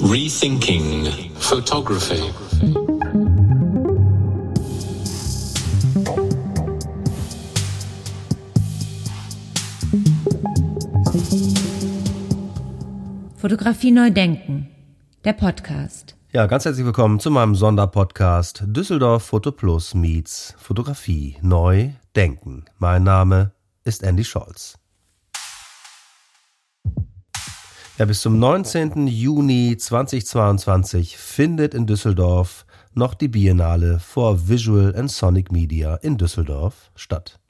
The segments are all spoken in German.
Rethinking Photography. Fotografie neu denken. Der Podcast. Ja, ganz herzlich willkommen zu meinem Sonderpodcast Düsseldorf Foto Plus meets Fotografie neu denken. Mein Name ist Andy Scholz. Ja, bis zum 19. Juni 2022 findet in Düsseldorf noch die Biennale for Visual and Sonic Media in Düsseldorf statt.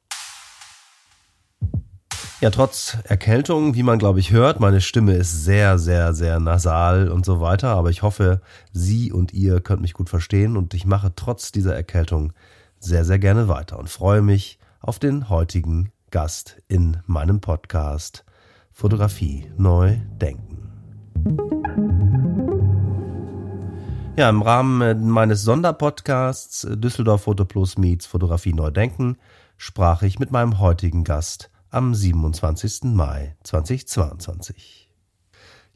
Ja, trotz Erkältung, wie man glaube ich hört, meine Stimme ist sehr, sehr, sehr nasal und so weiter, aber ich hoffe, Sie und ihr könnt mich gut verstehen und ich mache trotz dieser Erkältung sehr, sehr gerne weiter und freue mich auf den heutigen Gast in meinem Podcast Fotografie neu denken. Ja, im Rahmen meines Sonderpodcasts Düsseldorf Foto Plus meets Fotografie neu denken sprach ich mit meinem heutigen Gast am 27. Mai 2022.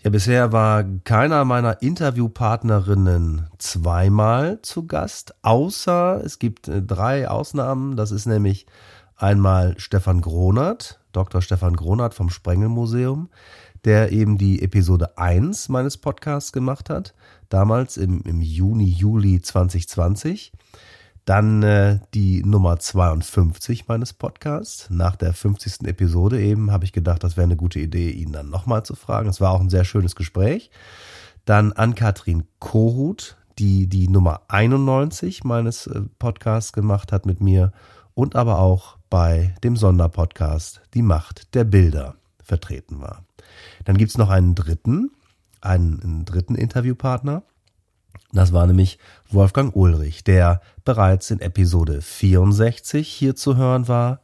Ja, bisher war keiner meiner Interviewpartnerinnen zweimal zu Gast, außer es gibt äh, drei Ausnahmen. Das ist nämlich einmal Stefan Gronert, Dr. Stefan Gronert vom Sprengelmuseum, der eben die Episode 1 meines Podcasts gemacht hat, damals im, im Juni, Juli 2020. Dann äh, die Nummer 52 meines Podcasts. Nach der 50. Episode eben habe ich gedacht, das wäre eine gute Idee, ihn dann nochmal zu fragen. Es war auch ein sehr schönes Gespräch. Dann Ann-Kathrin Kohut, die die Nummer 91 meines äh, Podcasts gemacht hat mit mir und aber auch bei dem Sonderpodcast Die Macht der Bilder vertreten war. Dann gibt's noch einen dritten, einen, einen dritten Interviewpartner. Das war nämlich Wolfgang Ulrich, der bereits in Episode 64 hier zu hören war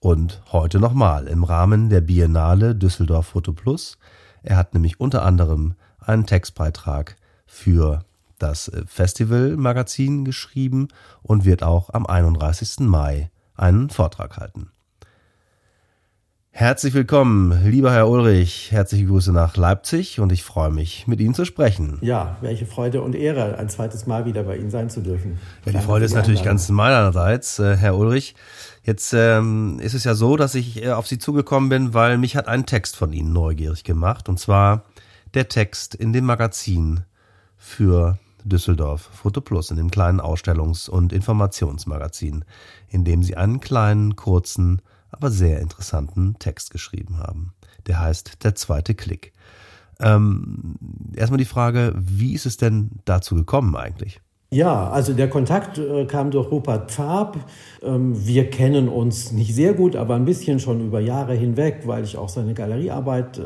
und heute nochmal im Rahmen der Biennale Düsseldorf Foto Plus. Er hat nämlich unter anderem einen Textbeitrag für das Festivalmagazin geschrieben und wird auch am 31. Mai einen Vortrag halten. Herzlich willkommen, lieber Herr Ulrich. Herzliche Grüße nach Leipzig und ich freue mich, mit Ihnen zu sprechen. Ja, welche Freude und Ehre, ein zweites Mal wieder bei Ihnen sein zu dürfen. Ja, die Freude ist natürlich ganz meinerseits, äh, Herr Ulrich. Jetzt ähm, ist es ja so, dass ich äh, auf Sie zugekommen bin, weil mich hat ein Text von Ihnen neugierig gemacht. Und zwar der Text in dem Magazin für Düsseldorf Foto Plus, in dem kleinen Ausstellungs- und Informationsmagazin, in dem Sie einen kleinen, kurzen, aber sehr interessanten Text geschrieben haben. Der heißt Der zweite Klick. Ähm, erstmal die Frage, wie ist es denn dazu gekommen eigentlich? Ja, also der Kontakt äh, kam durch Rupert Pfab. Ähm, wir kennen uns nicht sehr gut, aber ein bisschen schon über Jahre hinweg, weil ich auch seine Galeriearbeit äh,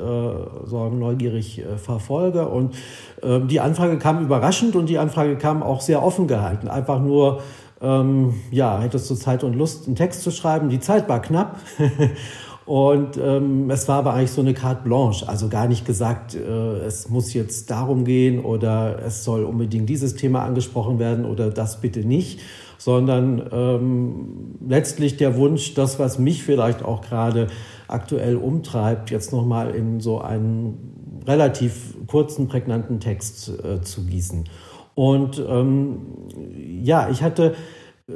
so neugierig äh, verfolge. Und ähm, die Anfrage kam überraschend und die Anfrage kam auch sehr offen gehalten. Einfach nur, ähm, ja, hättest du Zeit und Lust, einen Text zu schreiben? Die Zeit war knapp. Und ähm, es war aber eigentlich so eine Carte Blanche, also gar nicht gesagt, äh, es muss jetzt darum gehen oder es soll unbedingt dieses Thema angesprochen werden oder das bitte nicht, sondern ähm, letztlich der Wunsch, das, was mich vielleicht auch gerade aktuell umtreibt, jetzt nochmal in so einen relativ kurzen, prägnanten Text äh, zu gießen. Und ähm, ja, ich hatte äh,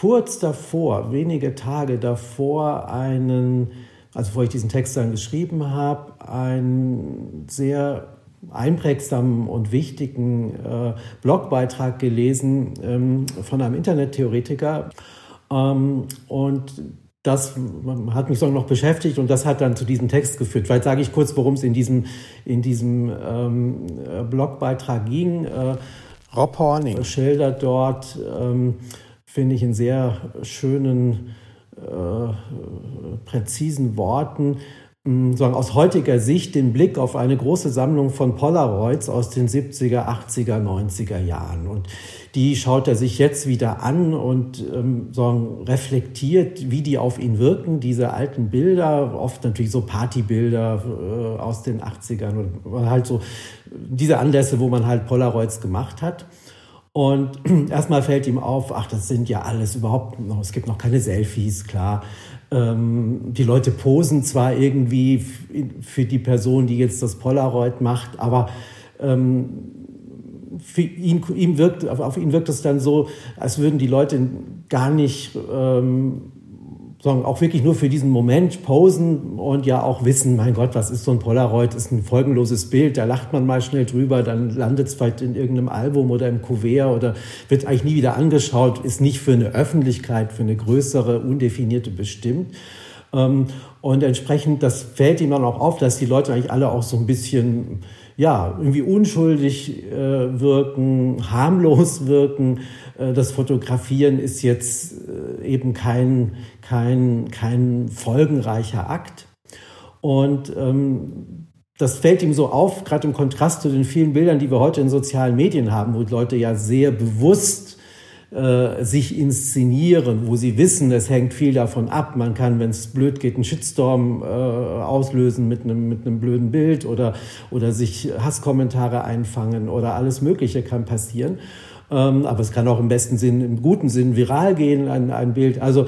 kurz davor, wenige Tage davor, einen, also bevor ich diesen Text dann geschrieben habe, einen sehr einprägsamen und wichtigen äh, Blogbeitrag gelesen ähm, von einem Internettheoretiker. Ähm, und das hat mich so noch beschäftigt und das hat dann zu diesem Text geführt. Vielleicht sage ich kurz, worum es in diesem, in diesem ähm, Blogbeitrag ging. Äh, Rob Horning schildert dort, ähm, finde ich, in sehr schönen, äh, präzisen Worten, sagen, aus heutiger Sicht den Blick auf eine große Sammlung von Polaroids aus den 70er, 80er, 90er Jahren. Und die schaut er sich jetzt wieder an und ähm, sagen, reflektiert, wie die auf ihn wirken, diese alten Bilder, oft natürlich so Partybilder äh, aus den 80ern oder halt so diese Anlässe, wo man halt Polaroids gemacht hat. Und erstmal fällt ihm auf, ach, das sind ja alles überhaupt noch, es gibt noch keine Selfies, klar. Ähm, die Leute posen zwar irgendwie für die Person, die jetzt das Polaroid macht, aber ähm, für ihn, ihm wirkt, auf ihn wirkt es dann so, als würden die Leute gar nicht ähm, sagen, auch wirklich nur für diesen Moment posen und ja auch wissen, mein Gott, was ist so ein Polaroid? Ist ein folgenloses Bild, da lacht man mal schnell drüber, dann landet es vielleicht in irgendeinem Album oder im Kuvert oder wird eigentlich nie wieder angeschaut, ist nicht für eine Öffentlichkeit, für eine größere, undefinierte bestimmt. Ähm, und entsprechend, das fällt ihm dann auch auf, dass die Leute eigentlich alle auch so ein bisschen ja, irgendwie unschuldig äh, wirken, harmlos wirken. Äh, das Fotografieren ist jetzt äh, eben kein, kein, kein folgenreicher Akt. Und ähm, das fällt ihm so auf, gerade im Kontrast zu den vielen Bildern, die wir heute in sozialen Medien haben, wo Leute ja sehr bewusst äh, sich inszenieren, wo sie wissen, es hängt viel davon ab. Man kann, wenn es blöd geht, einen Shitstorm äh, auslösen mit einem, mit einem blöden Bild oder, oder sich Hasskommentare einfangen oder alles Mögliche kann passieren. Ähm, aber es kann auch im besten Sinn, im guten Sinn viral gehen, ein, ein Bild. Also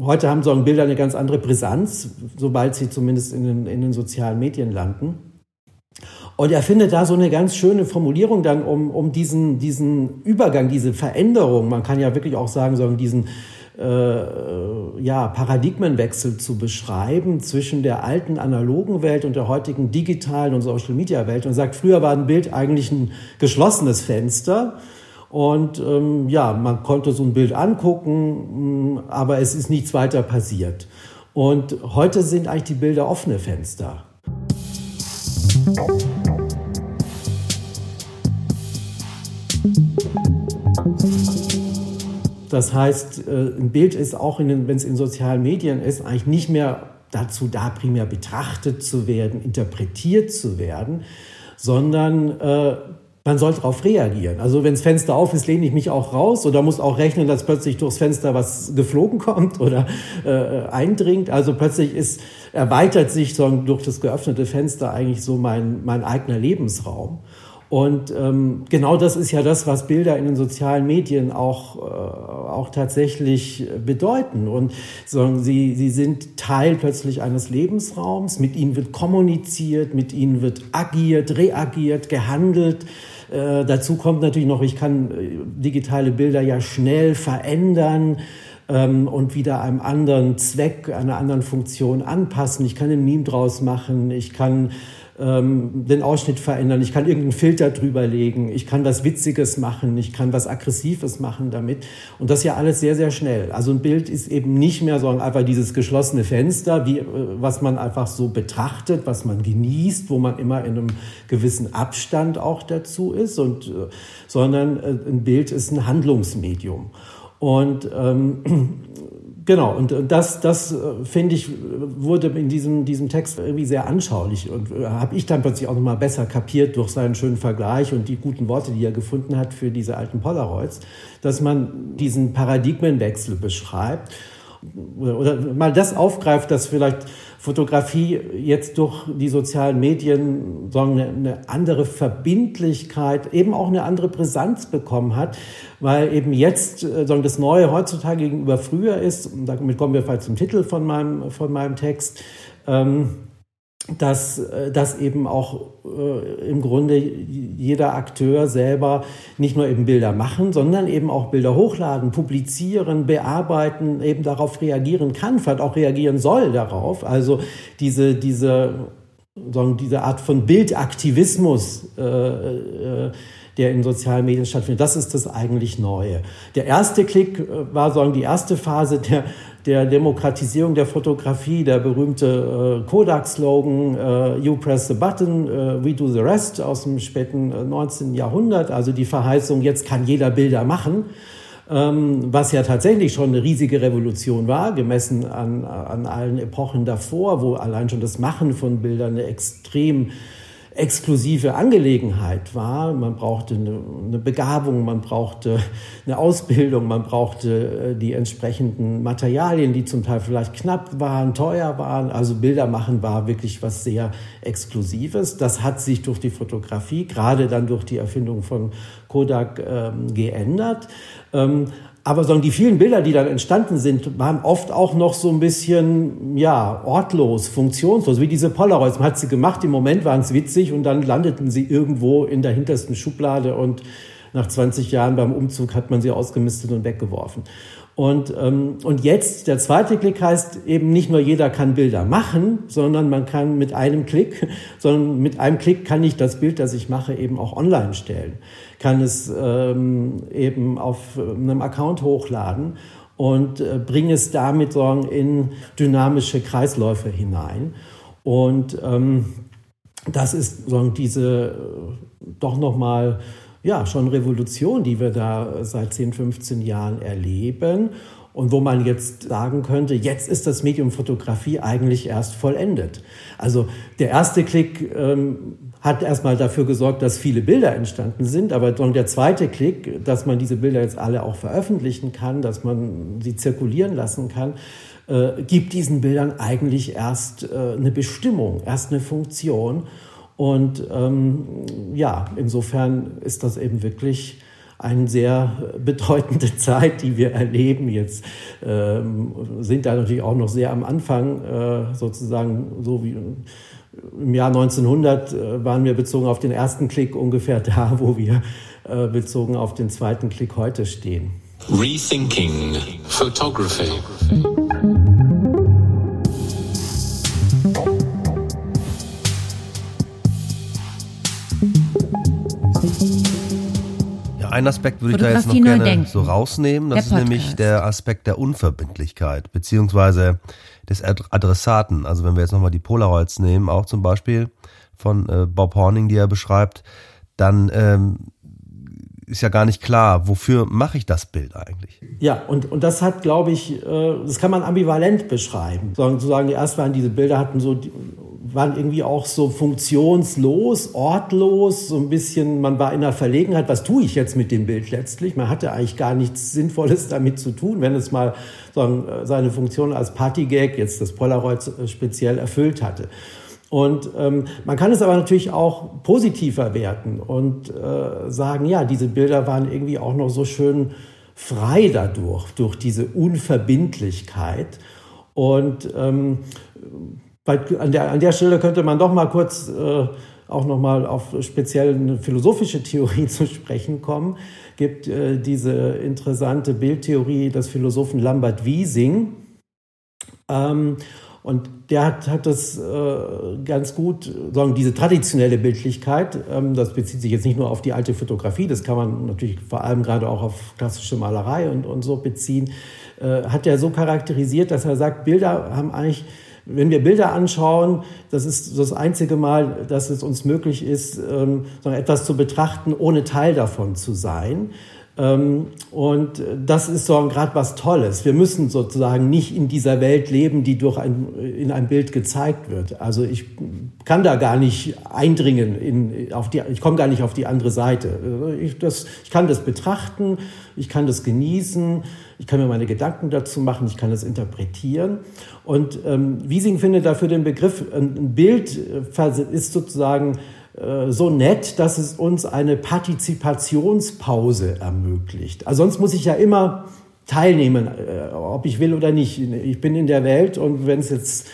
heute haben so Bilder eine ganz andere Brisanz, sobald sie zumindest in den, in den sozialen Medien landen. Und er findet da so eine ganz schöne Formulierung dann, um, um diesen, diesen Übergang, diese Veränderung, man kann ja wirklich auch sagen, sagen diesen äh, ja, Paradigmenwechsel zu beschreiben zwischen der alten analogen Welt und der heutigen digitalen und Social-Media-Welt und sagt, früher war ein Bild eigentlich ein geschlossenes Fenster. Und ähm, ja, man konnte so ein Bild angucken, aber es ist nichts weiter passiert. Und heute sind eigentlich die Bilder offene Fenster. Das heißt, äh, ein Bild ist auch, wenn es in sozialen Medien ist, eigentlich nicht mehr dazu da, primär betrachtet zu werden, interpretiert zu werden, sondern äh, man soll darauf reagieren. Also wenn das Fenster auf ist, lehne ich mich auch raus oder muss auch rechnen, dass plötzlich durchs Fenster was geflogen kommt oder äh, eindringt. Also plötzlich ist, erweitert sich so durch das geöffnete Fenster eigentlich so mein, mein eigener Lebensraum. Und ähm, genau das ist ja das, was Bilder in den sozialen Medien auch, äh, auch tatsächlich bedeuten. Und so, sie, sie sind Teil plötzlich eines Lebensraums, mit ihnen wird kommuniziert, mit ihnen wird agiert, reagiert, gehandelt. Äh, dazu kommt natürlich noch, ich kann äh, digitale Bilder ja schnell verändern ähm, und wieder einem anderen Zweck, einer anderen Funktion anpassen. Ich kann ein Meme draus machen, ich kann ähm, den Ausschnitt verändern, ich kann irgendeinen Filter drüber legen, ich kann was Witziges machen, ich kann was Aggressives machen damit. Und das ja alles sehr, sehr schnell. Also ein Bild ist eben nicht mehr so einfach dieses geschlossene Fenster, wie, äh, was man einfach so betrachtet, was man genießt, wo man immer in einem gewissen Abstand auch dazu ist, und, äh, sondern äh, ein Bild ist ein Handlungsmedium. Und ähm, Genau, und das, das äh, finde ich, wurde in diesem, diesem Text irgendwie sehr anschaulich und äh, habe ich dann plötzlich auch nochmal besser kapiert durch seinen schönen Vergleich und die guten Worte, die er gefunden hat für diese alten Polaroids, dass man diesen Paradigmenwechsel beschreibt oder mal das aufgreift, dass vielleicht Fotografie jetzt durch die sozialen Medien sagen, eine, andere Verbindlichkeit, eben auch eine andere Brisanz bekommen hat, weil eben jetzt äh, sagen, das Neue heutzutage gegenüber früher ist, und damit kommen wir vielleicht zum Titel von meinem, von meinem Text, ähm, dass, äh, dass eben auch äh, im Grunde jeder Akteur selber nicht nur eben Bilder machen, sondern eben auch Bilder hochladen, publizieren, bearbeiten, eben darauf reagieren kann, vielleicht auch reagieren soll darauf. Also diese, diese, sagen, diese Art von Bildaktivismus, äh, äh, der in sozialen Medien stattfindet. Das ist das eigentlich Neue. Der erste Klick äh, war sagen die erste Phase der der Demokratisierung der Fotografie, der berühmte äh, Kodak-Slogan äh, You press the button, äh, we do the rest aus dem späten 19. Äh, Jahrhundert, also die Verheißung, jetzt kann jeder Bilder machen, ähm, was ja tatsächlich schon eine riesige Revolution war, gemessen an, an allen Epochen davor, wo allein schon das Machen von Bildern eine extrem exklusive Angelegenheit war. Man brauchte eine, Begabung, man brauchte eine Ausbildung, man brauchte äh, die entsprechenden Materialien, die zum Teil vielleicht knapp waren, teuer waren. Also Bilder machen war wirklich was sehr Exklusives. Das hat sich durch die Fotografie, gerade dann durch die Erfindung von Kodak, ähm, geändert. Ähm, Aber so die vielen Bilder, die dann entstanden sind, waren oft auch noch so ein bisschen, ja, ortlos, funktionslos, wie diese Polaroids. Man hat sie gemacht, im Moment waren es witzig und dann landeten sie irgendwo in der hintersten Schublade und nach 20 Jahren beim Umzug hat man sie ausgemistet und weggeworfen. Und, ähm, und jetzt, der zweite Klick heißt eben nicht nur jeder kann Bilder machen, sondern man kann mit einem Klick, sondern mit einem Klick kann ich das Bild, das ich mache, eben auch online stellen. Kann es ähm, eben auf einem Account hochladen und äh, bringe es damit sagen, in dynamische Kreisläufe hinein. Und ähm, das ist sagen, diese äh, doch nochmal ja, schon Revolution, die wir da seit 10, 15 Jahren erleben. Und wo man jetzt sagen könnte, jetzt ist das Medium Fotografie eigentlich erst vollendet. Also der erste Klick ähm, hat erstmal dafür gesorgt, dass viele Bilder entstanden sind, aber dann der zweite Klick, dass man diese Bilder jetzt alle auch veröffentlichen kann, dass man sie zirkulieren lassen kann, äh, gibt diesen Bildern eigentlich erst äh, eine Bestimmung, erst eine Funktion. Und ähm, ja, insofern ist das eben wirklich eine sehr bedeutende Zeit, die wir erleben. Jetzt ähm, sind da natürlich auch noch sehr am Anfang, äh, sozusagen so wie im Jahr 1900 äh, waren wir bezogen auf den ersten Klick ungefähr da, wo wir äh, bezogen auf den zweiten Klick heute stehen. Rethinking Photography. Einen Aspekt würde ich da jetzt noch gerne denken. so rausnehmen. Das ist nämlich der Aspekt der Unverbindlichkeit, beziehungsweise des Adressaten. Also wenn wir jetzt nochmal die Polaroids nehmen, auch zum Beispiel von äh, Bob Horning, die er beschreibt, dann ähm, ist ja gar nicht klar, wofür mache ich das Bild eigentlich? Ja, und, und das hat, glaube ich, äh, das kann man ambivalent beschreiben. Sozusagen, erst waren diese Bilder hatten so waren irgendwie auch so funktionslos, ortlos, so ein bisschen, man war in der Verlegenheit, was tue ich jetzt mit dem Bild letztlich? Man hatte eigentlich gar nichts Sinnvolles damit zu tun, wenn es mal sagen, seine Funktion als Partygag, jetzt das Polaroid speziell erfüllt hatte. Und ähm, man kann es aber natürlich auch positiver werten und äh, sagen, ja, diese Bilder waren irgendwie auch noch so schön frei dadurch, durch diese Unverbindlichkeit. Und ähm, bei, an, der, an der Stelle könnte man doch mal kurz äh, auch noch mal auf speziell eine philosophische Theorie zu sprechen kommen. Gibt äh, diese interessante Bildtheorie des Philosophen Lambert Wiesing. Ähm, und der hat, hat das äh, ganz gut, sagen diese traditionelle Bildlichkeit, ähm, das bezieht sich jetzt nicht nur auf die alte Fotografie, das kann man natürlich vor allem gerade auch auf klassische Malerei und, und so beziehen, äh, hat er so charakterisiert, dass er sagt, Bilder haben eigentlich wenn wir Bilder anschauen, das ist das einzige Mal, dass es uns möglich ist, ähm, etwas zu betrachten, ohne Teil davon zu sein. Ähm, und das ist so gerade was Tolles. Wir müssen sozusagen nicht in dieser Welt leben, die durch ein, in einem Bild gezeigt wird. Also ich kann da gar nicht eindringen in, auf die, ich komme gar nicht auf die andere Seite. Ich, das, ich kann das betrachten, ich kann das genießen, ich kann mir meine Gedanken dazu machen, ich kann das interpretieren. Und ähm, Wiesing findet dafür den Begriff, ein Bild äh, ist sozusagen so nett, dass es uns eine Partizipationspause ermöglicht. Also sonst muss ich ja immer teilnehmen, äh, ob ich will oder nicht. Ich bin in der Welt und wenn es jetzt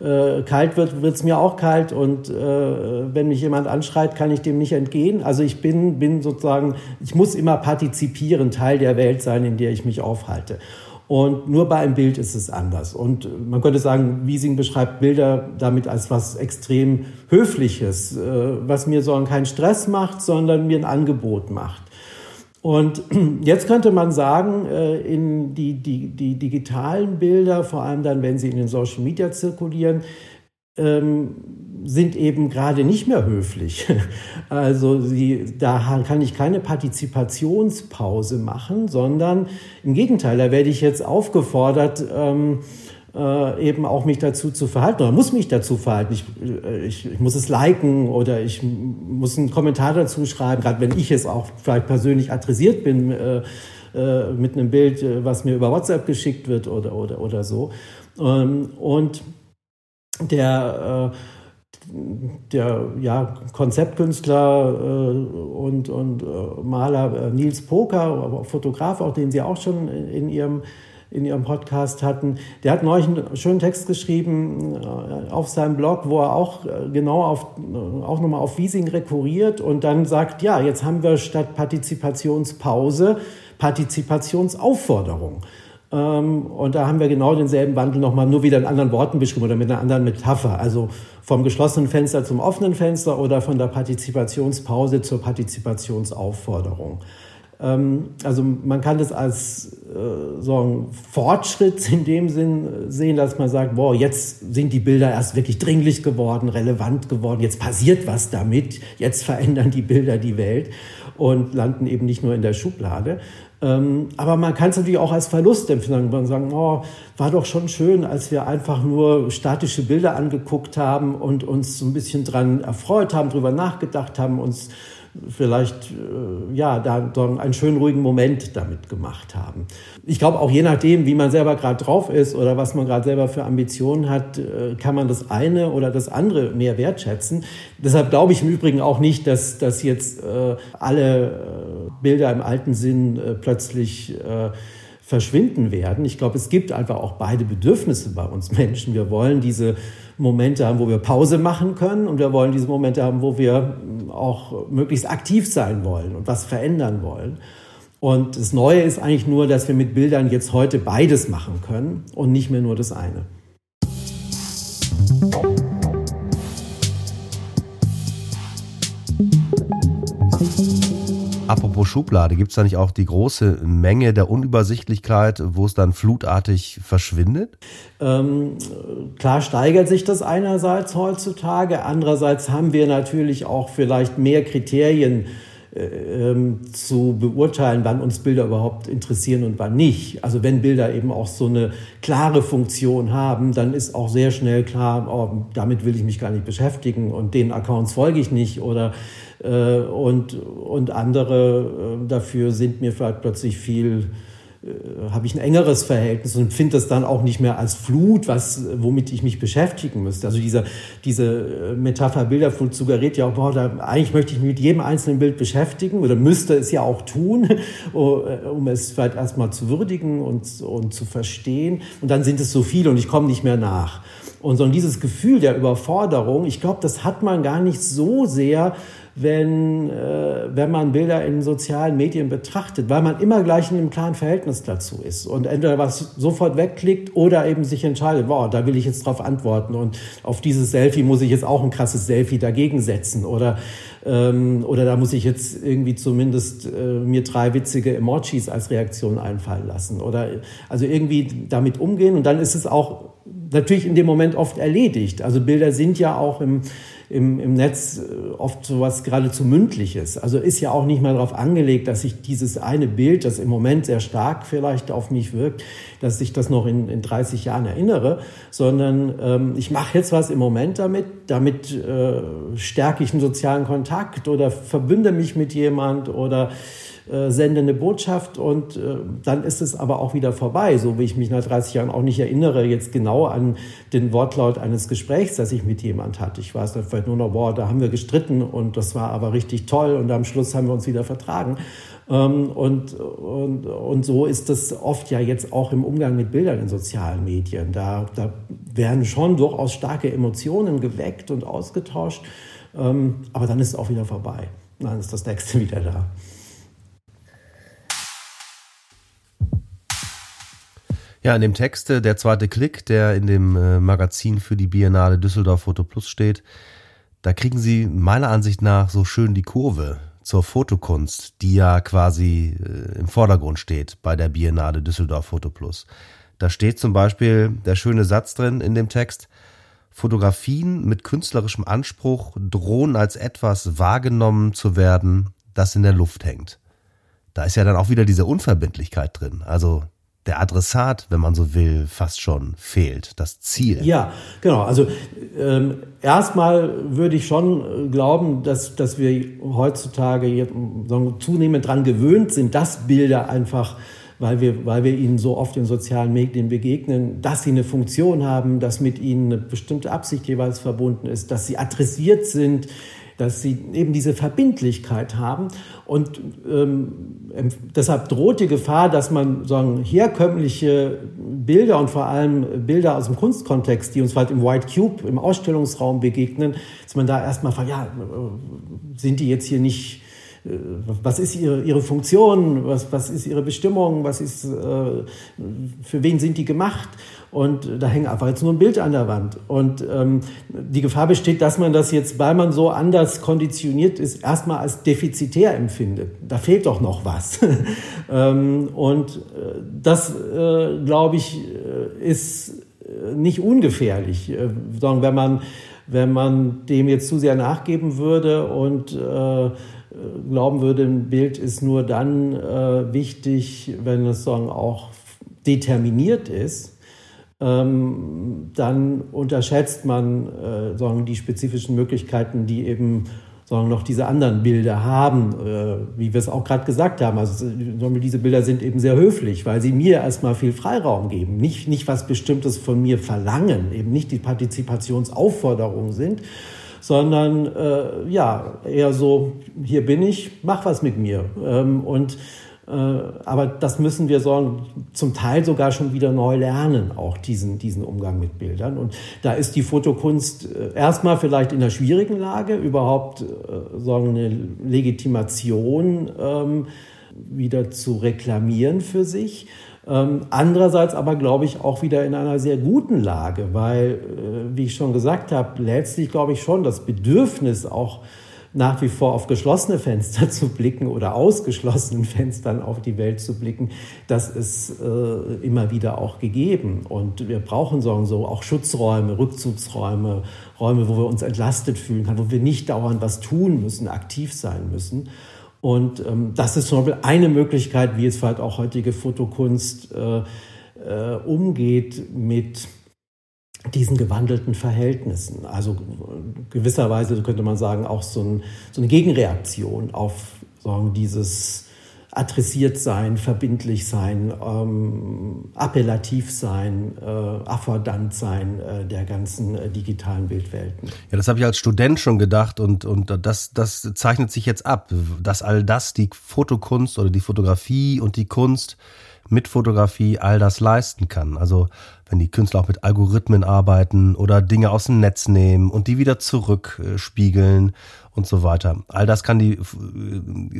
äh, kalt wird, wird es mir auch kalt und äh, wenn mich jemand anschreit, kann ich dem nicht entgehen. Also ich bin, bin sozusagen, ich muss immer partizipieren, Teil der Welt sein, in der ich mich aufhalte. Und nur bei einem Bild ist es anders. Und man könnte sagen, Wiesing beschreibt Bilder damit als was extrem Höfliches, äh, was mir so keinen Stress macht, sondern mir ein Angebot macht. Und jetzt könnte man sagen, äh, in die, die, die digitalen Bilder, vor allem dann, wenn sie in den Social Media zirkulieren, ähm, sind eben gerade nicht mehr höflich. Also sie, da kann ich keine Partizipationspause machen, sondern im Gegenteil, da werde ich jetzt aufgefordert, ähm, äh, eben auch mich dazu zu verhalten oder muss mich dazu verhalten. Ich, äh, ich, ich muss es liken oder ich muss einen Kommentar dazu schreiben, gerade wenn ich es auch vielleicht persönlich adressiert bin äh, äh, mit einem Bild, äh, was mir über WhatsApp geschickt wird oder, oder, oder so. Ähm, und der, der ja, Konzeptkünstler äh, und, und äh, Maler äh, Nils Poker, Fotograf, auch den Sie auch schon in Ihrem in ihrem Podcast hatten. Der hat neulich einen schönen Text geschrieben äh, auf seinem Blog, wo er auch äh, genau auf, äh, auch nochmal auf Wiesing rekurriert und dann sagt, ja, jetzt haben wir statt Partizipationspause Partizipationsaufforderung. Ähm, und da haben wir genau denselben Wandel nochmal nur wieder in anderen Worten beschrieben oder mit einer anderen Metapher. Also vom geschlossenen Fenster zum offenen Fenster oder von der Partizipationspause zur Partizipationsaufforderung. Ähm, also man kann das als äh, so ein Fortschritt in dem Sinn sehen, dass man sagt, boah, jetzt sind die Bilder erst wirklich dringlich geworden, relevant geworden, jetzt passiert was damit, jetzt verändern die Bilder die Welt und landen eben nicht nur in der Schublade. Ähm, aber man kann es natürlich auch als Verlust empfinden. Man sagen, oh, war doch schon schön, als wir einfach nur statische Bilder angeguckt haben und uns so ein bisschen dran erfreut haben, drüber nachgedacht haben, uns vielleicht äh, ja da einen schönen ruhigen Moment damit gemacht haben. Ich glaube auch je nachdem, wie man selber gerade drauf ist oder was man gerade selber für Ambitionen hat, äh, kann man das eine oder das andere mehr wertschätzen. Deshalb glaube ich im Übrigen auch nicht, dass, dass jetzt äh, alle Bilder im alten Sinn plötzlich verschwinden werden. Ich glaube, es gibt einfach auch beide Bedürfnisse bei uns Menschen. Wir wollen diese Momente haben, wo wir Pause machen können und wir wollen diese Momente haben, wo wir auch möglichst aktiv sein wollen und was verändern wollen. Und das Neue ist eigentlich nur, dass wir mit Bildern jetzt heute beides machen können und nicht mehr nur das eine. Apropos Schublade, gibt es da nicht auch die große Menge der Unübersichtlichkeit, wo es dann flutartig verschwindet? Ähm, klar steigert sich das einerseits heutzutage, andererseits haben wir natürlich auch vielleicht mehr Kriterien äh, ähm, zu beurteilen, wann uns Bilder überhaupt interessieren und wann nicht. Also wenn Bilder eben auch so eine klare Funktion haben, dann ist auch sehr schnell klar, oh, damit will ich mich gar nicht beschäftigen und den Accounts folge ich nicht oder und, und andere äh, dafür sind mir vielleicht plötzlich viel äh, habe ich ein engeres Verhältnis und finde das dann auch nicht mehr als Flut, was, womit ich mich beschäftigen müsste. Also diese, diese Metapher Bilderflut suggeriert ja auch, boah, da, eigentlich möchte ich mich mit jedem einzelnen Bild beschäftigen oder müsste es ja auch tun, um es vielleicht erstmal zu würdigen und, und zu verstehen. Und dann sind es so viele und ich komme nicht mehr nach. Und so dieses Gefühl der Überforderung, ich glaube, das hat man gar nicht so sehr, wenn, äh, wenn man Bilder in sozialen Medien betrachtet, weil man immer gleich in einem klaren Verhältnis dazu ist und entweder was sofort wegklickt oder eben sich entscheidet, wow, da will ich jetzt drauf antworten und auf dieses Selfie muss ich jetzt auch ein krasses Selfie dagegen setzen oder ähm, oder da muss ich jetzt irgendwie zumindest äh, mir drei witzige Emojis als Reaktion einfallen lassen oder also irgendwie damit umgehen und dann ist es auch natürlich in dem Moment oft erledigt. Also Bilder sind ja auch im im, im Netz äh, oft sowas geradezu mündliches. Also ist ja auch nicht mal darauf angelegt, dass ich dieses eine Bild, das im Moment sehr stark vielleicht auf mich wirkt, dass ich das noch in, in 30 Jahren erinnere, sondern ähm, ich mache jetzt was im Moment damit, damit äh, stärke ich einen sozialen Kontakt oder verbünde mich mit jemand oder äh, sende eine Botschaft und äh, dann ist es aber auch wieder vorbei, so wie ich mich nach 30 Jahren auch nicht erinnere jetzt genau an den Wortlaut eines Gesprächs, das ich mit jemand hatte. Ich weiß dann vielleicht nur noch, boah, da haben wir gestritten und das war aber richtig toll und am Schluss haben wir uns wieder vertragen. Ähm, und, und, und so ist das oft ja jetzt auch im Umgang mit Bildern in sozialen Medien. Da, da werden schon durchaus starke Emotionen geweckt und ausgetauscht, ähm, aber dann ist es auch wieder vorbei. Dann ist das nächste wieder da. Ja, in dem Text, der zweite Klick, der in dem äh, Magazin für die Biennale Düsseldorf Foto Plus steht, da kriegen Sie meiner Ansicht nach so schön die Kurve zur Fotokunst, die ja quasi äh, im Vordergrund steht bei der Biennale Düsseldorf Foto Plus. Da steht zum Beispiel der schöne Satz drin in dem Text, Fotografien mit künstlerischem Anspruch drohen als etwas wahrgenommen zu werden, das in der Luft hängt. Da ist ja dann auch wieder diese Unverbindlichkeit drin. Also der Adressat, wenn man so will, fast schon fehlt, das Ziel. Ja, genau. Also ähm, erstmal würde ich schon glauben, dass, dass wir heutzutage zunehmend daran gewöhnt sind, dass Bilder einfach weil wir, weil wir ihnen so oft in sozialen Medien begegnen, dass sie eine Funktion haben, dass mit ihnen eine bestimmte Absicht jeweils verbunden ist, dass sie adressiert sind, dass sie eben diese Verbindlichkeit haben. Und ähm, deshalb droht die Gefahr, dass man sagen, herkömmliche Bilder und vor allem Bilder aus dem Kunstkontext, die uns halt im White Cube, im Ausstellungsraum begegnen, dass man da erstmal fragt, ja, sind die jetzt hier nicht äh, was ist ihre, ihre Funktion, was, was ist ihre Bestimmung, was ist, äh, für wen sind die gemacht? Und da hängt einfach jetzt nur ein Bild an der Wand. Und ähm, die Gefahr besteht, dass man das jetzt, weil man so anders konditioniert ist, erstmal als defizitär empfindet. Da fehlt doch noch was. ähm, und äh, das, äh, glaube ich, äh, ist nicht ungefährlich, äh, sondern wenn man, wenn man dem jetzt zu sehr nachgeben würde und äh, glauben würde, ein Bild ist nur dann äh, wichtig, wenn es sagen, auch determiniert ist, ähm, dann unterschätzt man äh, sagen, die spezifischen Möglichkeiten, die eben sagen, noch diese anderen Bilder haben, äh, wie wir es auch gerade gesagt haben. Also diese Bilder sind eben sehr höflich, weil sie mir erstmal viel Freiraum geben, nicht, nicht was Bestimmtes von mir verlangen, eben nicht die Partizipationsaufforderungen sind, sondern äh, ja, eher so, hier bin ich, mach was mit mir. Ähm, und äh, aber das müssen wir sagen, zum Teil sogar schon wieder neu lernen, auch diesen, diesen Umgang mit Bildern. Und da ist die Fotokunst äh, erstmal vielleicht in einer schwierigen Lage, überhaupt äh, sagen, eine Legitimation ähm, wieder zu reklamieren für sich. Ähm, andererseits aber, glaube ich, auch wieder in einer sehr guten Lage, weil, äh, wie ich schon gesagt habe, letztlich glaube ich schon das Bedürfnis auch nach wie vor auf geschlossene Fenster zu blicken oder ausgeschlossenen Fenstern auf die Welt zu blicken, das ist äh, immer wieder auch gegeben. Und wir brauchen so, so auch Schutzräume, Rückzugsräume, Räume, wo wir uns entlastet fühlen können, wo wir nicht dauernd was tun müssen, aktiv sein müssen. Und ähm, das ist zum Beispiel eine Möglichkeit, wie es halt auch heutige Fotokunst äh, äh, umgeht mit diesen gewandelten Verhältnissen. Also gewisserweise könnte man sagen, auch so, ein, so eine Gegenreaktion auf sagen, dieses adressiert sein, verbindlich sein, ähm, appellativ sein, äh, affordant sein äh, der ganzen äh, digitalen Bildwelten. Ja, das habe ich als Student schon gedacht und, und das, das zeichnet sich jetzt ab, dass all das, die Fotokunst oder die Fotografie und die Kunst mit Fotografie all das leisten kann. Also wenn die Künstler auch mit Algorithmen arbeiten oder Dinge aus dem Netz nehmen und die wieder zurückspiegeln und so weiter. All das kann die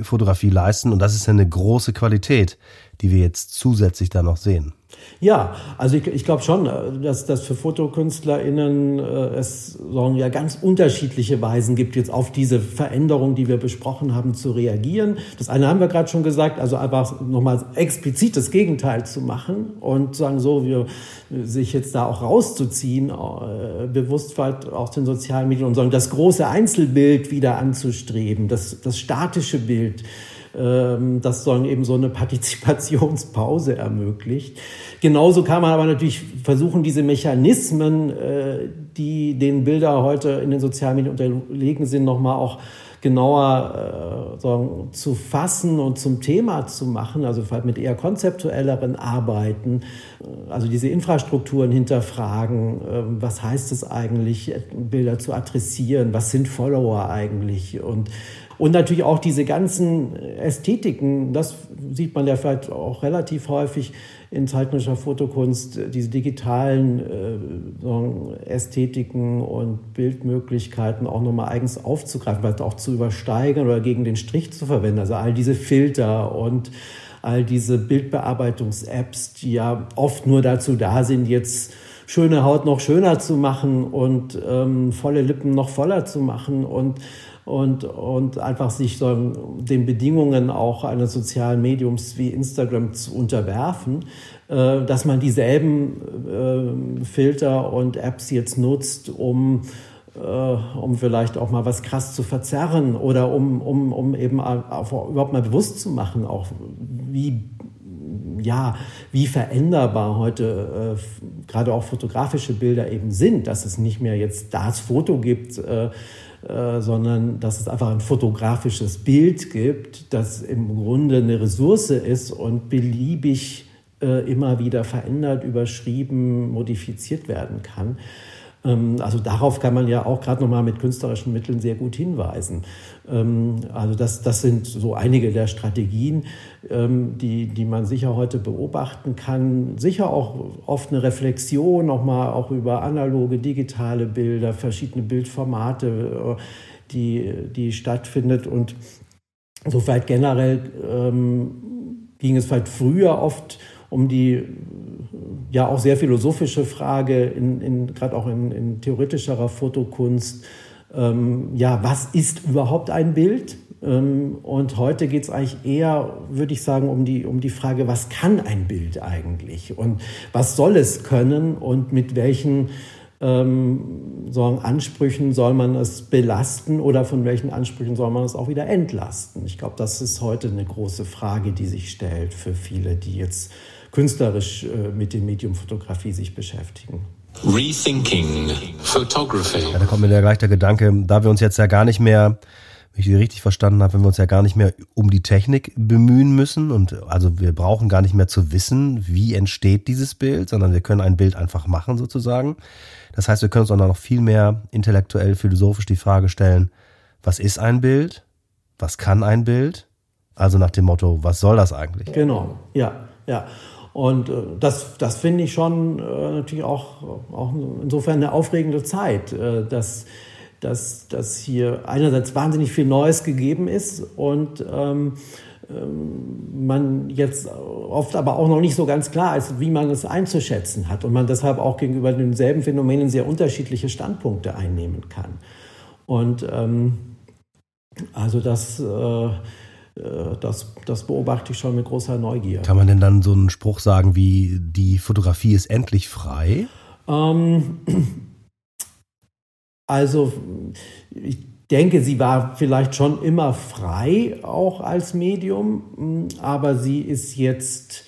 Fotografie leisten und das ist ja eine große Qualität, die wir jetzt zusätzlich da noch sehen. Ja, also ich, ich glaube schon, dass, dass für FotokünstlerInnen äh, es sagen, ja ganz unterschiedliche Weisen gibt, jetzt auf diese Veränderung, die wir besprochen haben, zu reagieren. Das eine haben wir gerade schon gesagt, also einfach nochmal explizit das Gegenteil zu machen und sagen so, wir sich jetzt da auch rauszuziehen, äh, bewusst aus den sozialen Medien und sagen, das große Einzelbild wieder anzustreben, das, das statische Bild ähm, das dann eben so eine Partizipationspause ermöglicht. Genauso kann man aber natürlich versuchen, diese Mechanismen, äh, die den Bilder heute in den sozialen Medien unterlegen sind, nochmal auch genauer äh, sagen, zu fassen und zum Thema zu machen, also mit eher konzeptuelleren Arbeiten, äh, also diese Infrastrukturen hinterfragen, äh, was heißt es eigentlich, Bilder zu adressieren, was sind Follower eigentlich? Und und natürlich auch diese ganzen Ästhetiken, das sieht man ja vielleicht auch relativ häufig in zeitgenössischer Fotokunst, diese digitalen äh, Ästhetiken und Bildmöglichkeiten auch nochmal eigens aufzugreifen, vielleicht auch zu übersteigern oder gegen den Strich zu verwenden. Also all diese Filter und all diese Bildbearbeitungs-Apps, die ja oft nur dazu da sind, jetzt schöne Haut noch schöner zu machen und ähm, volle Lippen noch voller zu machen und und, und einfach sich so den Bedingungen auch eines sozialen Mediums wie Instagram zu unterwerfen, äh, dass man dieselben äh, Filter und Apps jetzt nutzt, um äh, um vielleicht auch mal was krass zu verzerren oder um, um, um eben überhaupt mal bewusst zu machen, auch wie ja, wie veränderbar heute äh, gerade auch fotografische Bilder eben sind, dass es nicht mehr jetzt das Foto gibt, äh, äh, sondern dass es einfach ein fotografisches Bild gibt, das im Grunde eine Ressource ist und beliebig äh, immer wieder verändert, überschrieben, modifiziert werden kann. Ähm, also darauf kann man ja auch gerade nochmal mit künstlerischen Mitteln sehr gut hinweisen. Ähm, also das, das sind so einige der Strategien, ähm, die, die man sicher heute beobachten kann. Sicher auch oft eine Reflexion nochmal auch über analoge, digitale Bilder, verschiedene Bildformate, äh, die, die stattfindet. Und so weit generell ähm, ging es vielleicht früher oft um die ja auch sehr philosophische Frage, in, in, gerade auch in, in theoretischerer Fotokunst, ähm, ja, was ist überhaupt ein Bild? Ähm, und heute geht es eigentlich eher, würde ich sagen, um die, um die Frage, was kann ein Bild eigentlich? Und was soll es können und mit welchen ähm, sagen, Ansprüchen soll man es belasten oder von welchen Ansprüchen soll man es auch wieder entlasten? Ich glaube, das ist heute eine große Frage, die sich stellt für viele, die jetzt künstlerisch äh, mit dem Medium Fotografie sich beschäftigen. Rethinking Photography. Ja, da kommt mir ja gleich der Gedanke, da wir uns jetzt ja gar nicht mehr, wenn ich Sie richtig verstanden habe, wenn wir uns ja gar nicht mehr um die Technik bemühen müssen und also wir brauchen gar nicht mehr zu wissen, wie entsteht dieses Bild, sondern wir können ein Bild einfach machen sozusagen. Das heißt, wir können uns auch noch viel mehr intellektuell, philosophisch die Frage stellen, was ist ein Bild? Was kann ein Bild? Also nach dem Motto, was soll das eigentlich? Genau, ja, ja. Und äh, das, das finde ich schon äh, natürlich auch, auch insofern eine aufregende Zeit, äh, dass, dass, dass hier einerseits wahnsinnig viel Neues gegeben ist und ähm, ähm, man jetzt oft aber auch noch nicht so ganz klar ist, wie man es einzuschätzen hat und man deshalb auch gegenüber denselben Phänomenen sehr unterschiedliche Standpunkte einnehmen kann. Und ähm, also das äh, das, das beobachte ich schon mit großer Neugier. Kann man denn dann so einen Spruch sagen wie, die Fotografie ist endlich frei? Ähm, also ich denke, sie war vielleicht schon immer frei, auch als Medium, aber sie ist jetzt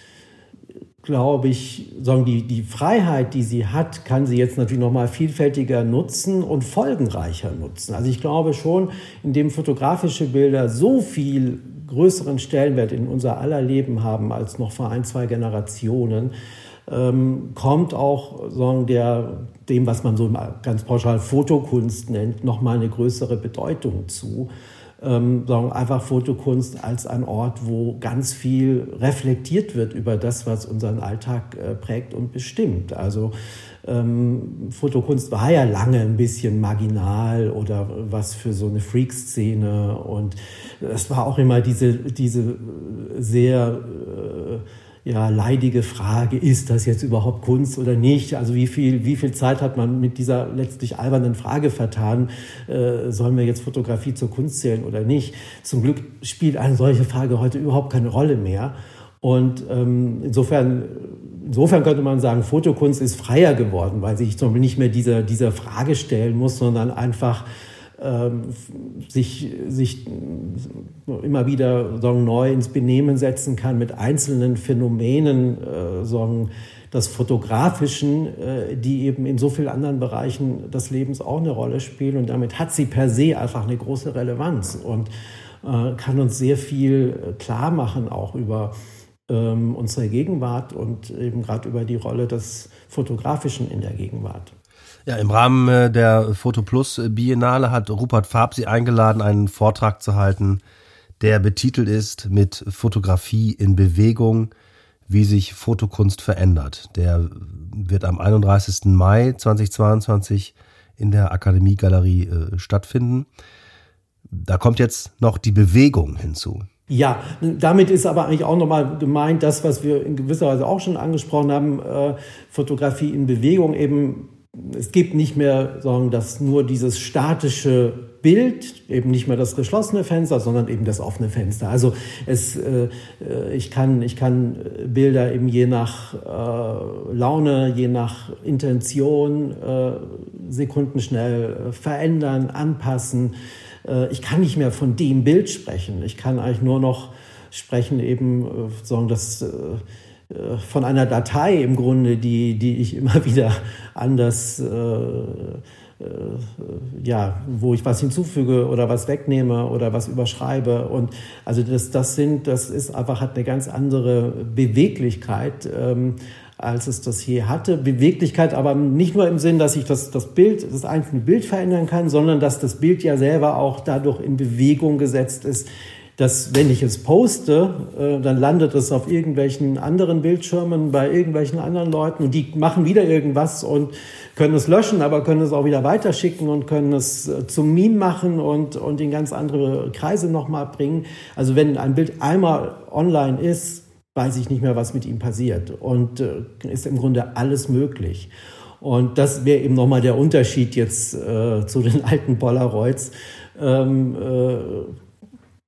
glaube ich, sagen die, die Freiheit, die sie hat, kann sie jetzt natürlich noch mal vielfältiger nutzen und folgenreicher nutzen. Also ich glaube schon, indem fotografische Bilder so viel größeren Stellenwert in unser aller Leben haben als noch vor ein, zwei Generationen, ähm, kommt auch sagen, der, dem, was man so ganz pauschal Fotokunst nennt, noch mal eine größere Bedeutung zu ähm, sondern einfach Fotokunst als ein Ort, wo ganz viel reflektiert wird über das, was unseren Alltag äh, prägt und bestimmt. Also ähm, Fotokunst war ja lange ein bisschen marginal oder was für so eine Freak-Szene und es war auch immer diese, diese sehr äh, ja, leidige Frage, ist das jetzt überhaupt Kunst oder nicht? Also wie viel, wie viel Zeit hat man mit dieser letztlich albernen Frage vertan, äh, sollen wir jetzt Fotografie zur Kunst zählen oder nicht? Zum Glück spielt eine solche Frage heute überhaupt keine Rolle mehr. Und ähm, insofern, insofern könnte man sagen, Fotokunst ist freier geworden, weil sich zum Beispiel nicht mehr dieser, dieser Frage stellen muss, sondern einfach sich, sich immer wieder sagen, neu ins Benehmen setzen kann mit einzelnen Phänomenen, äh, sagen, des Fotografischen, äh, die eben in so vielen anderen Bereichen des Lebens auch eine Rolle spielen. Und damit hat sie per se einfach eine große Relevanz und äh, kann uns sehr viel klar machen, auch über ähm, unsere Gegenwart und eben gerade über die Rolle des Fotografischen in der Gegenwart. Ja, im Rahmen äh, der Foto Plus Biennale hat Rupert Farb sie eingeladen, einen Vortrag zu halten, der betitelt ist mit Fotografie in Bewegung, wie sich Fotokunst verändert. Der wird am 31. Mai 2022 in der Akademiegalerie äh, stattfinden. Da kommt jetzt noch die Bewegung hinzu. Ja, damit ist aber eigentlich auch nochmal gemeint, das, was wir in gewisser Weise auch schon angesprochen haben, äh, Fotografie in Bewegung eben es gibt nicht mehr sagen, dass nur dieses statische Bild, eben nicht mehr das geschlossene Fenster, sondern eben das offene Fenster. Also es, äh, ich, kann, ich kann Bilder eben je nach äh, Laune, je nach Intention äh, sekundenschnell äh, verändern, anpassen. Äh, ich kann nicht mehr von dem Bild sprechen. Ich kann eigentlich nur noch sprechen eben, äh, sagen, dass äh, von einer Datei im Grunde, die, die ich immer wieder anders äh, ja, wo ich was hinzufüge oder was wegnehme oder was überschreibe. Und also das, das sind, das ist einfach, hat eine ganz andere Beweglichkeit. Ähm, als es das je hatte. Beweglichkeit aber nicht nur im Sinn, dass ich das, das Bild, das einzelne Bild verändern kann, sondern dass das Bild ja selber auch dadurch in Bewegung gesetzt ist, dass wenn ich es poste, äh, dann landet es auf irgendwelchen anderen Bildschirmen bei irgendwelchen anderen Leuten und die machen wieder irgendwas und können es löschen, aber können es auch wieder weiterschicken und können es äh, zum Meme machen und, und in ganz andere Kreise nochmal bringen. Also wenn ein Bild einmal online ist, weiß ich nicht mehr, was mit ihm passiert und äh, ist im Grunde alles möglich. Und das wäre eben nochmal der Unterschied jetzt äh, zu den alten Polaroids. Ähm, äh,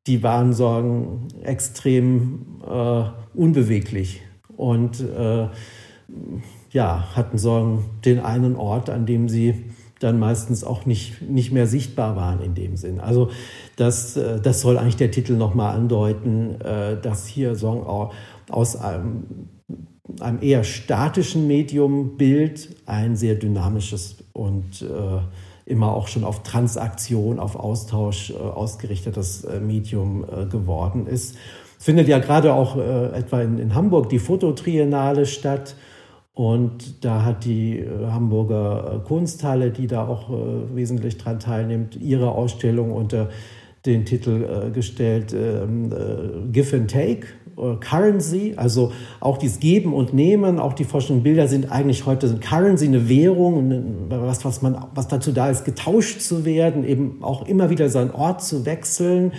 die waren sagen extrem äh, unbeweglich und äh, ja hatten sagen den einen Ort, an dem sie dann meistens auch nicht, nicht mehr sichtbar waren in dem Sinn. Also das, äh, das soll eigentlich der Titel nochmal andeuten, äh, dass hier sagen, aus einem, einem eher statischen Medium Bild ein sehr dynamisches und äh, immer auch schon auf Transaktion, auf Austausch äh, ausgerichtetes äh, Medium äh, geworden ist. Es findet ja gerade auch äh, etwa in, in, Hamburg die Fototriennale statt. Und da hat die äh, Hamburger äh, Kunsthalle, die da auch wesentlich dran teilnimmt, ihre Ausstellung unter den Titel gestellt ähm, Give and Take Currency, also auch dieses Geben und Nehmen, auch die forschenden Bilder sind eigentlich heute sind Currency, eine Währung, was, was, man, was dazu da ist, getauscht zu werden, eben auch immer wieder seinen Ort zu wechseln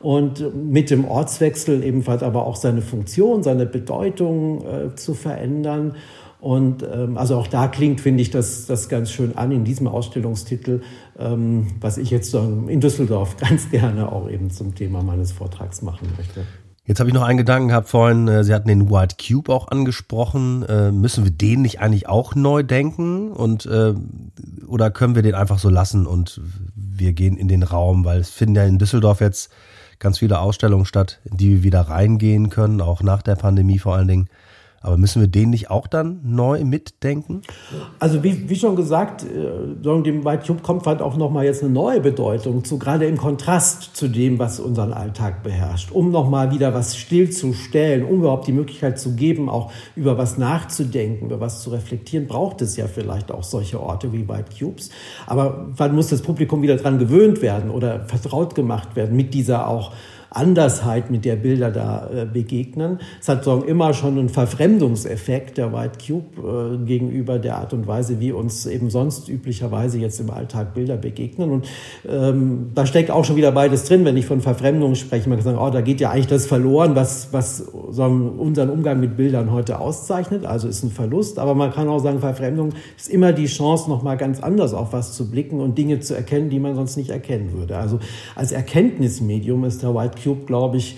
und mit dem Ortswechsel ebenfalls aber auch seine Funktion, seine Bedeutung äh, zu verändern. Und ähm, also auch da klingt, finde ich, das, das ganz schön an in diesem Ausstellungstitel, ähm, was ich jetzt in Düsseldorf ganz gerne auch eben zum Thema meines Vortrags machen möchte. Jetzt habe ich noch einen Gedanken gehabt vorhin, äh, Sie hatten den White Cube auch angesprochen. Äh, müssen wir den nicht eigentlich auch neu denken? Und äh, oder können wir den einfach so lassen und wir gehen in den Raum, weil es finden ja in Düsseldorf jetzt ganz viele Ausstellungen statt, in die wir wieder reingehen können, auch nach der Pandemie vor allen Dingen. Aber müssen wir den nicht auch dann neu mitdenken? Also wie, wie schon gesagt, äh, dem Cube kommt halt auch nochmal jetzt eine neue Bedeutung zu, gerade im Kontrast zu dem, was unseren Alltag beherrscht, um nochmal wieder was stillzustellen, um überhaupt die Möglichkeit zu geben, auch über was nachzudenken, über was zu reflektieren, braucht es ja vielleicht auch solche Orte wie White Cubes. Aber wann muss das Publikum wieder dran gewöhnt werden oder vertraut gemacht werden mit dieser auch Andersheit, mit der Bilder da äh, begegnen. Es hat so immer schon einen Verfremdungseffekt der White Cube äh, gegenüber der Art und Weise, wie uns eben sonst üblicherweise jetzt im Alltag Bilder begegnen. Und ähm, da steckt auch schon wieder beides drin, wenn ich von Verfremdung spreche. Man kann sagen, oh, da geht ja eigentlich das verloren, was, was sagen, unseren Umgang mit Bildern heute auszeichnet. Also ist ein Verlust. Aber man kann auch sagen, Verfremdung ist immer die Chance, nochmal ganz anders auf was zu blicken und Dinge zu erkennen, die man sonst nicht erkennen würde. Also als Erkenntnismedium ist der White Cube, glaube ich,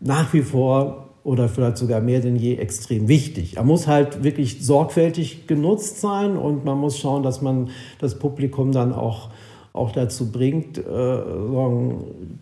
nach wie vor oder vielleicht sogar mehr denn je extrem wichtig. Er muss halt wirklich sorgfältig genutzt sein und man muss schauen, dass man das Publikum dann auch, auch dazu bringt, äh, sagen,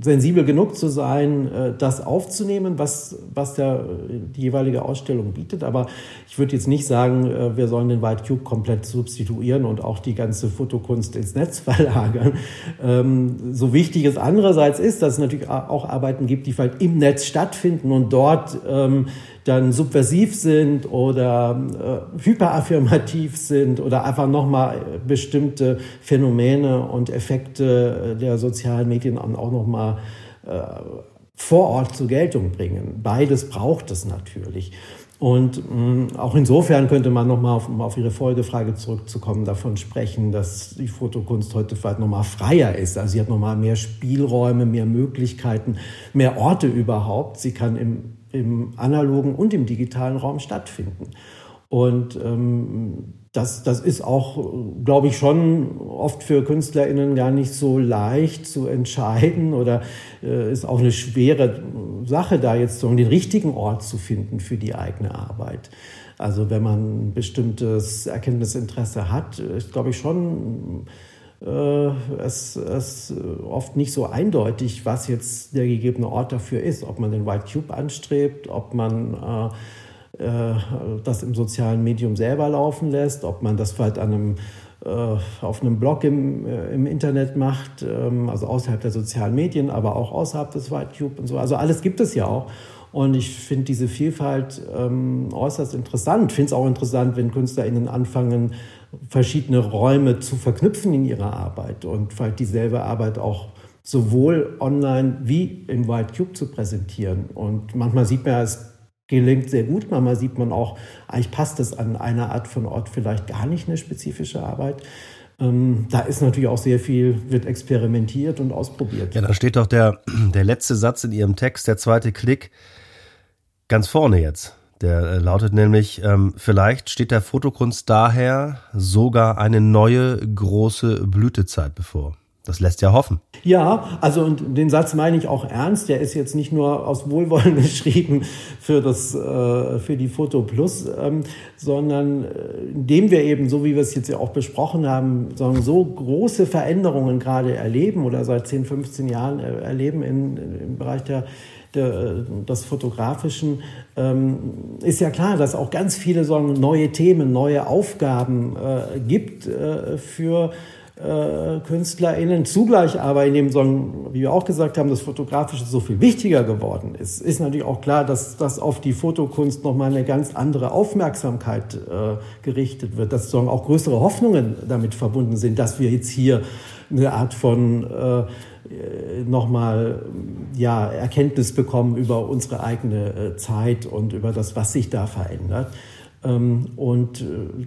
sensibel genug zu sein, äh, das aufzunehmen, was, was der, die jeweilige Ausstellung bietet. Aber ich würde jetzt nicht sagen, äh, wir sollen den White Cube komplett substituieren und auch die ganze Fotokunst ins Netz verlagern. Ähm, so wichtig es andererseits ist, dass es natürlich auch Arbeiten gibt, die vielleicht im Netz stattfinden und dort ähm, dann subversiv sind oder äh, hyperaffirmativ sind oder einfach nochmal bestimmte Phänomene und Effekte der sozialen Medien auch nochmal äh, vor Ort zur Geltung bringen. Beides braucht es natürlich. Und mh, auch insofern könnte man nochmal um auf Ihre Folgefrage zurückzukommen, davon sprechen, dass die Fotokunst heute vielleicht nochmal freier ist. Also sie hat nochmal mehr Spielräume, mehr Möglichkeiten, mehr Orte überhaupt. Sie kann im im analogen und im digitalen Raum stattfinden. Und ähm, das, das ist auch, glaube ich, schon oft für KünstlerInnen gar nicht so leicht zu entscheiden oder äh, ist auch eine schwere Sache, da jetzt so den richtigen Ort zu finden für die eigene Arbeit. Also wenn man ein bestimmtes Erkenntnisinteresse hat, ist, glaube ich, schon es, es oft nicht so eindeutig, was jetzt der gegebene Ort dafür ist, ob man den White Cube anstrebt, ob man äh, äh, das im sozialen Medium selber laufen lässt, ob man das vielleicht an einem äh, auf einem Blog im, äh, im Internet macht, ähm, also außerhalb der sozialen Medien, aber auch außerhalb des WhiteCube und so. Also alles gibt es ja auch. Und ich finde diese Vielfalt ähm, äußerst interessant. Ich finde es auch interessant, wenn KünstlerInnen anfangen, verschiedene Räume zu verknüpfen in ihrer Arbeit und vielleicht dieselbe Arbeit auch sowohl online wie im White Cube zu präsentieren. Und manchmal sieht man, es gelingt sehr gut, manchmal sieht man auch, eigentlich passt es an einer Art von Ort vielleicht gar nicht eine spezifische Arbeit. Ähm, da ist natürlich auch sehr viel, wird experimentiert und ausprobiert. Ja, da steht doch der, der letzte Satz in Ihrem Text, der zweite Klick, ganz vorne jetzt. Der äh, lautet nämlich, ähm, vielleicht steht der Fotokunst daher sogar eine neue große Blütezeit bevor. Das lässt ja hoffen. Ja, also und den Satz meine ich auch ernst. Der ist jetzt nicht nur aus Wohlwollen geschrieben für das äh, für die Foto Plus, ähm, sondern äh, indem wir eben, so wie wir es jetzt ja auch besprochen haben, sagen, so große Veränderungen gerade erleben oder seit 10, 15 Jahren äh, erleben in, im Bereich der der, des Fotografischen, ähm, ist ja klar, dass auch ganz viele so neue Themen, neue Aufgaben äh, gibt äh, für äh, KünstlerInnen. Zugleich aber in dem Song, wie wir auch gesagt haben, das Fotografische so viel wichtiger geworden ist, ist natürlich auch klar, dass das auf die Fotokunst nochmal eine ganz andere Aufmerksamkeit äh, gerichtet wird, dass Song auch größere Hoffnungen damit verbunden sind, dass wir jetzt hier eine Art von äh, nochmal ja, Erkenntnis bekommen über unsere eigene äh, Zeit und über das, was sich da verändert. Ähm, und äh,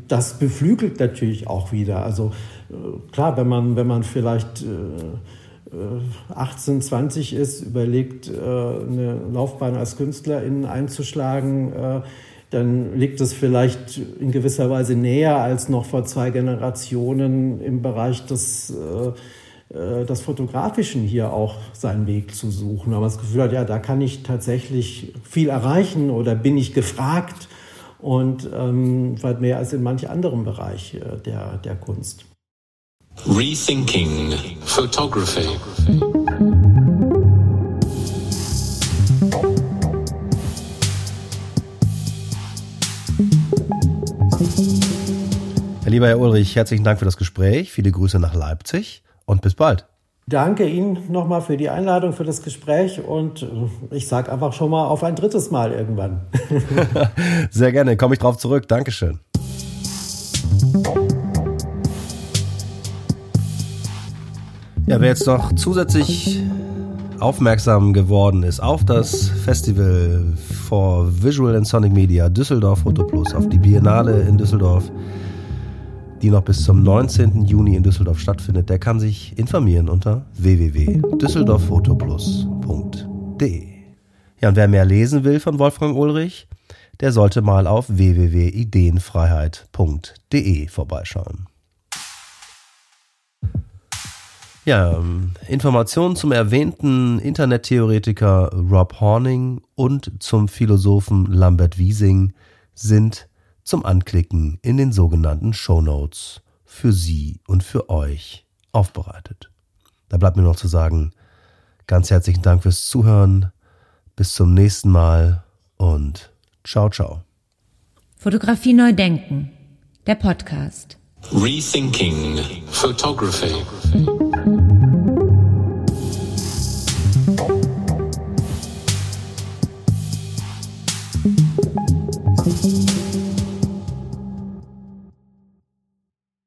das beflügelt natürlich auch wieder. Also äh, klar, wenn man, wenn man vielleicht 18, äh, 20 ist, überlegt, eine Laufbahn als Künstlerin einzuschlagen, dann liegt es vielleicht in gewisser Weise näher als noch vor zwei Generationen im Bereich des, des Fotografischen hier auch seinen Weg zu suchen. Aber das Gefühl hat, ja, da kann ich tatsächlich viel erreichen oder bin ich gefragt und ähm, weit mehr als in manch anderem Bereich äh, der, der Kunst. Rethinking Photography. Herr lieber Herr Ulrich, herzlichen Dank für das Gespräch. Viele Grüße nach Leipzig und bis bald. Danke Ihnen nochmal für die Einladung, für das Gespräch und äh, ich sage einfach schon mal auf ein drittes Mal irgendwann. Sehr gerne, komme ich drauf zurück. Dankeschön. Ja, wer jetzt noch zusätzlich aufmerksam geworden ist auf das Festival for Visual and Sonic Media Düsseldorf Foto Plus, auf die Biennale in Düsseldorf, die noch bis zum 19. Juni in Düsseldorf stattfindet, der kann sich informieren unter www.düsseldorffotoplus.de. Ja, und wer mehr lesen will von Wolfgang Ulrich, der sollte mal auf www.ideenfreiheit.de vorbeischauen. Ja, ähm, Informationen zum erwähnten Internettheoretiker Rob Horning und zum Philosophen Lambert Wiesing sind zum Anklicken in den sogenannten Show Notes für Sie und für euch aufbereitet. Da bleibt mir noch zu sagen, ganz herzlichen Dank fürs Zuhören, bis zum nächsten Mal und ciao, ciao. Fotografie neu denken, der Podcast. Rethinking Photography.